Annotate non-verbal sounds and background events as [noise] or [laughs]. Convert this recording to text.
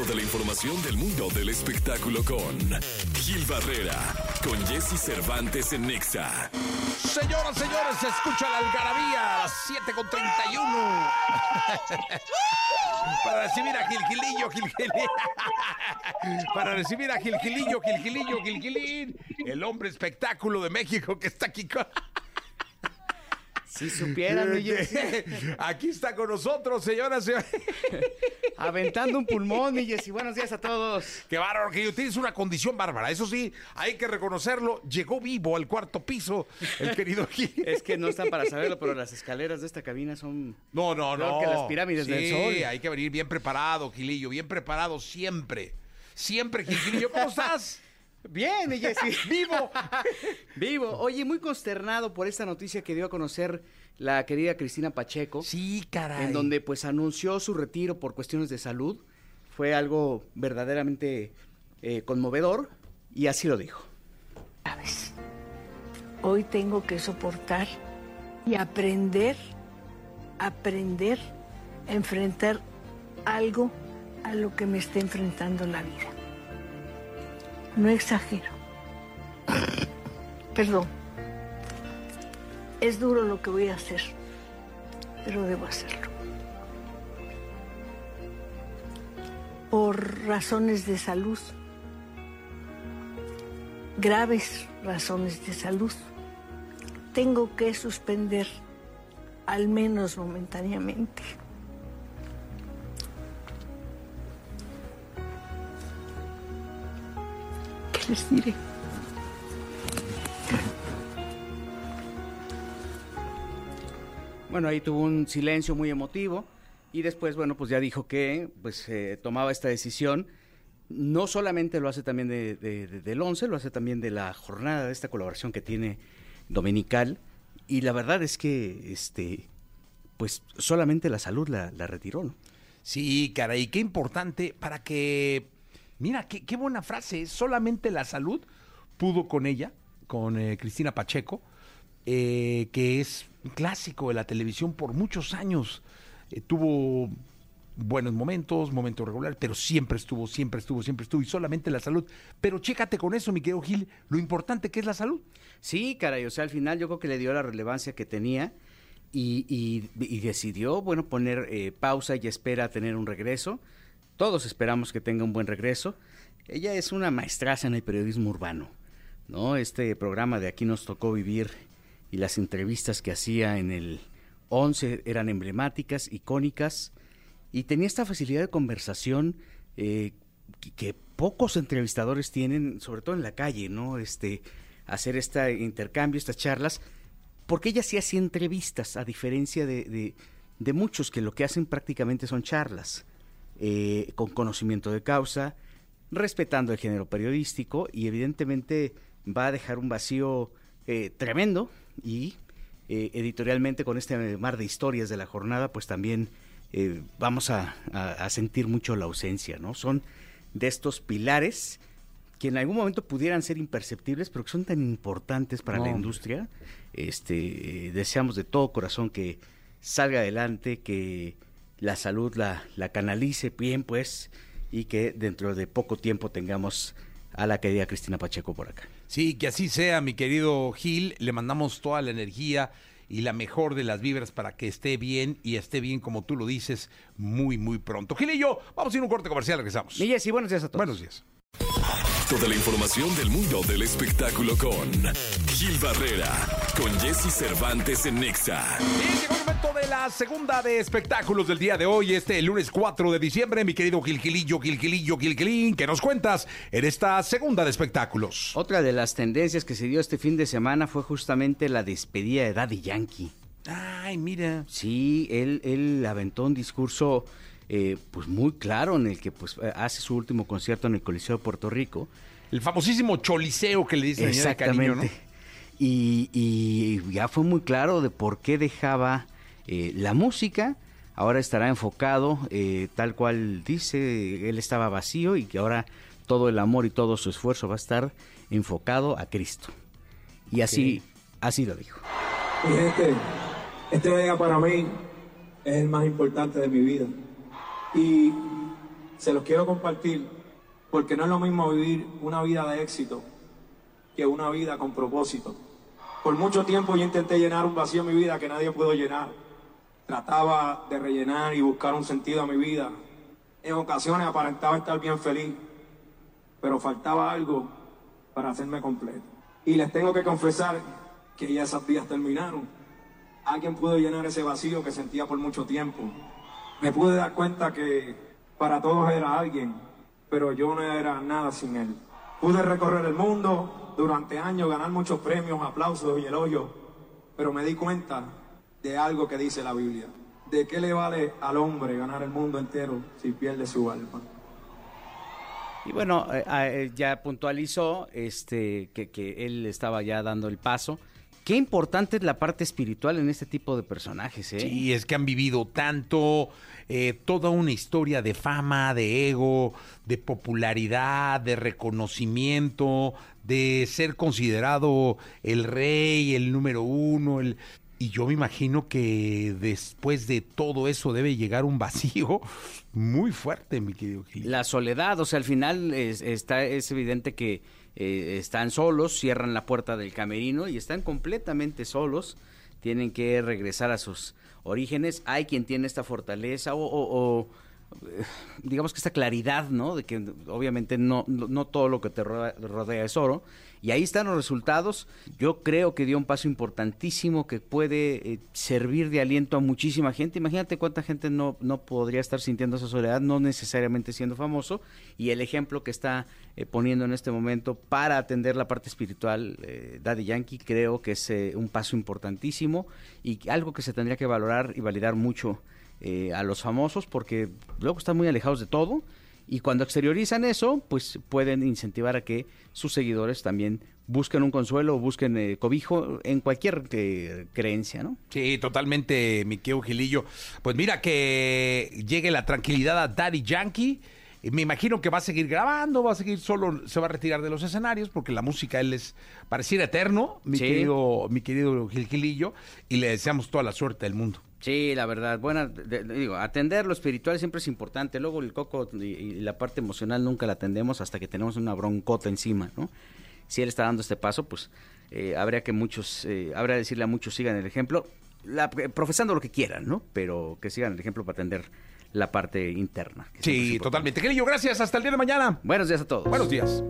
Toda la información del mundo del espectáculo con Gil Barrera, con Jesse Cervantes en Nexa. Señoras, señores, se escucha la algarabía a las 7 con 31. [laughs] Para recibir a Gilgilillo, Gilgilín. [laughs] Para recibir a Gilgilillo, Gilgilillo, Gilgilín. El hombre espectáculo de México que está aquí con... Si supieran, Jessy. [laughs] Aquí está con nosotros, señoras, señores. Aventando un pulmón, mi Jessy. Buenos días a todos. Qué bárbaro, que tienes una condición bárbara. Eso sí, hay que reconocerlo. Llegó vivo al cuarto piso el [laughs] querido Gil. Es que no están para saberlo, pero las escaleras de esta cabina son... No, no, no. que las pirámides Sí, del Sol. hay que venir bien preparado, Gilillo, bien preparado siempre. Siempre, Gil- Gilillo, ¿cómo [laughs] estás? Bien, Jessy. [laughs] Vivo. Vivo. Oye, muy consternado por esta noticia que dio a conocer la querida Cristina Pacheco. Sí, caray. en donde pues anunció su retiro por cuestiones de salud. Fue algo verdaderamente eh, conmovedor y así lo dijo. sabes. Hoy tengo que soportar y aprender, aprender a enfrentar algo a lo que me está enfrentando la vida. No exagero. Perdón. Es duro lo que voy a hacer, pero debo hacerlo. Por razones de salud graves razones de salud, tengo que suspender, al menos momentáneamente, les diré? Bueno, ahí tuvo un silencio muy emotivo y después, bueno, pues ya dijo que pues eh, tomaba esta decisión. No solamente lo hace también de, de- de- del 11, lo hace también de la jornada, de esta colaboración que tiene dominical. Y la verdad es que, este, pues solamente la salud la, la retiró, ¿no? Sí, caray, qué importante para que... Mira, qué, qué buena frase. Solamente la salud pudo con ella, con eh, Cristina Pacheco, eh, que es un clásico de la televisión por muchos años. Eh, tuvo buenos momentos, momentos regulares, pero siempre estuvo, siempre estuvo, siempre estuvo, y solamente la salud. Pero chécate con eso, mi querido Gil, lo importante que es la salud. Sí, caray, o sea, al final yo creo que le dio la relevancia que tenía y, y- y decidió, bueno, poner eh, pausa y espera a tener un regreso. Todos esperamos que tenga un buen regreso. Ella es una maestraza en el periodismo urbano, ¿no? Este programa de Aquí nos tocó vivir y las entrevistas que hacía en el 11 eran emblemáticas, icónicas y tenía esta facilidad de conversación eh, que, pocos entrevistadores tienen, sobre todo en la calle, ¿no? Este, hacer este intercambio, estas charlas, porque ella sí hacía entrevistas, a diferencia de, de- de muchos que lo que hacen prácticamente son charlas, eh, con conocimiento de causa, respetando el género periodístico y evidentemente va a dejar un vacío eh, tremendo y eh, editorialmente con este mar de historias de la jornada, pues también eh, vamos a, a- a sentir mucho la ausencia, ¿no? Son de estos pilares que en algún momento pudieran ser imperceptibles, pero que son tan importantes para No, la industria. Este, eh, deseamos de todo corazón que salga adelante, que la salud la, la canalice bien, pues, y que dentro de poco tiempo tengamos a la querida Cristina Pacheco por acá. Sí, que así sea, mi querido Gil. Le mandamos toda la energía y la mejor de las vibras para que esté bien y esté bien, como tú lo dices, muy, muy pronto. Gil y yo, vamos a ir a un corte comercial, regresamos. Y Jessy, buenos días a todos. Buenos días. Toda la información del mundo del espectáculo con Gil Barrera, con Jesse Cervantes en Nexa. Bien, llegó el momento la segunda de espectáculos del día de hoy, este lunes 4 de diciembre. Mi querido Gil Gilillo, Gil Gilillo, Gil Gilín, ¿qué nos cuentas en esta segunda de espectáculos? Otra de las tendencias que se dio este fin de semana fue justamente la despedida de Daddy Yankee. Ay, mira. Sí, él, él aventó un discurso eh, pues muy claro en el que pues hace su último concierto en el Coliseo de Puerto Rico. El famosísimo choliseo que le dicen allá de cariño, ¿no? Y, y ya fue muy claro de por qué dejaba eh, la música. Ahora estará enfocado, eh, tal cual dice, él estaba vacío y que ahora todo el amor y todo su esfuerzo va a estar enfocado a Cristo. Y así, así lo dijo. Mi gente, este día para mí es el más importante de mi vida. Y se los quiero compartir porque no es lo mismo vivir una vida de éxito que una vida con propósito. Por mucho tiempo yo intenté llenar un vacío en mi vida que nadie pudo llenar. Trataba de rellenar y buscar un sentido a mi vida. En ocasiones aparentaba estar bien feliz, pero faltaba algo para hacerme completo. Y les tengo que confesar que ya esas días terminaron. Alguien pudo llenar ese vacío que sentía por mucho tiempo. Me pude dar cuenta que para todos era alguien, pero yo no era nada sin él. Pude recorrer el mundo durante años, ganar muchos premios, aplausos y elogios, pero me di cuenta de algo que dice la Biblia. ¿De qué le vale al hombre ganar el mundo entero si pierde su alma? Y bueno, eh, eh, ya puntualizó este, que, que él estaba ya dando el paso. Qué importante es la parte espiritual en este tipo de personajes, ¿eh? Sí, es que han vivido tanto, eh, toda una historia de fama, de ego, de popularidad, de reconocimiento, de ser considerado el rey, el número uno, el... Y yo me imagino que después de todo eso debe llegar un vacío [laughs] muy fuerte, mi querido Gil. La soledad, o sea, al final es, está, es evidente que eh, están solos, cierran la puerta del camerino y están completamente solos, tienen que regresar a sus orígenes. Hay quien tiene esta fortaleza o, digamos que esta claridad, ¿no? De que obviamente no, no, todo lo que te rodea, es oro. Y ahí están los resultados. Yo creo que dio un paso importantísimo que puede eh, servir de aliento a muchísima gente. Imagínate cuánta gente no, no podría estar sintiendo esa soledad, no necesariamente siendo famoso. Y el ejemplo que está eh, poniendo en este momento para atender la parte espiritual, eh, Daddy Yankee, creo que es eh, un paso importantísimo y algo que se tendría que valorar y validar mucho eh, a los famosos porque luego están muy alejados de todo y cuando exteriorizan eso, pues pueden incentivar a que sus seguidores también busquen un consuelo o busquen eh, cobijo en cualquier eh, creencia, ¿no? Sí, totalmente, mi querido Gilillo. Pues mira que llegue la tranquilidad a Daddy Yankee. Me imagino que va a seguir grabando, va a seguir solo, se va a retirar de los escenarios porque la música él es pareciera eterno, mi Sí. querido, mi querido Gil Gilillo, y le deseamos toda la suerte del mundo. Sí, la verdad, buena, de- de- digo, atender lo espiritual siempre es importante, luego el coco y, y la parte emocional nunca la atendemos hasta que tenemos una broncota encima, ¿no? Si él está dando este paso, pues eh, habría que muchos, eh, habría que decirle a muchos sigan el ejemplo, la- eh, profesando lo que quieran, ¿no? Pero que sigan el ejemplo para atender la parte interna. Sí, totalmente. Gilillo, gracias. Hasta el día de mañana. Buenos días a todos. Buenos días.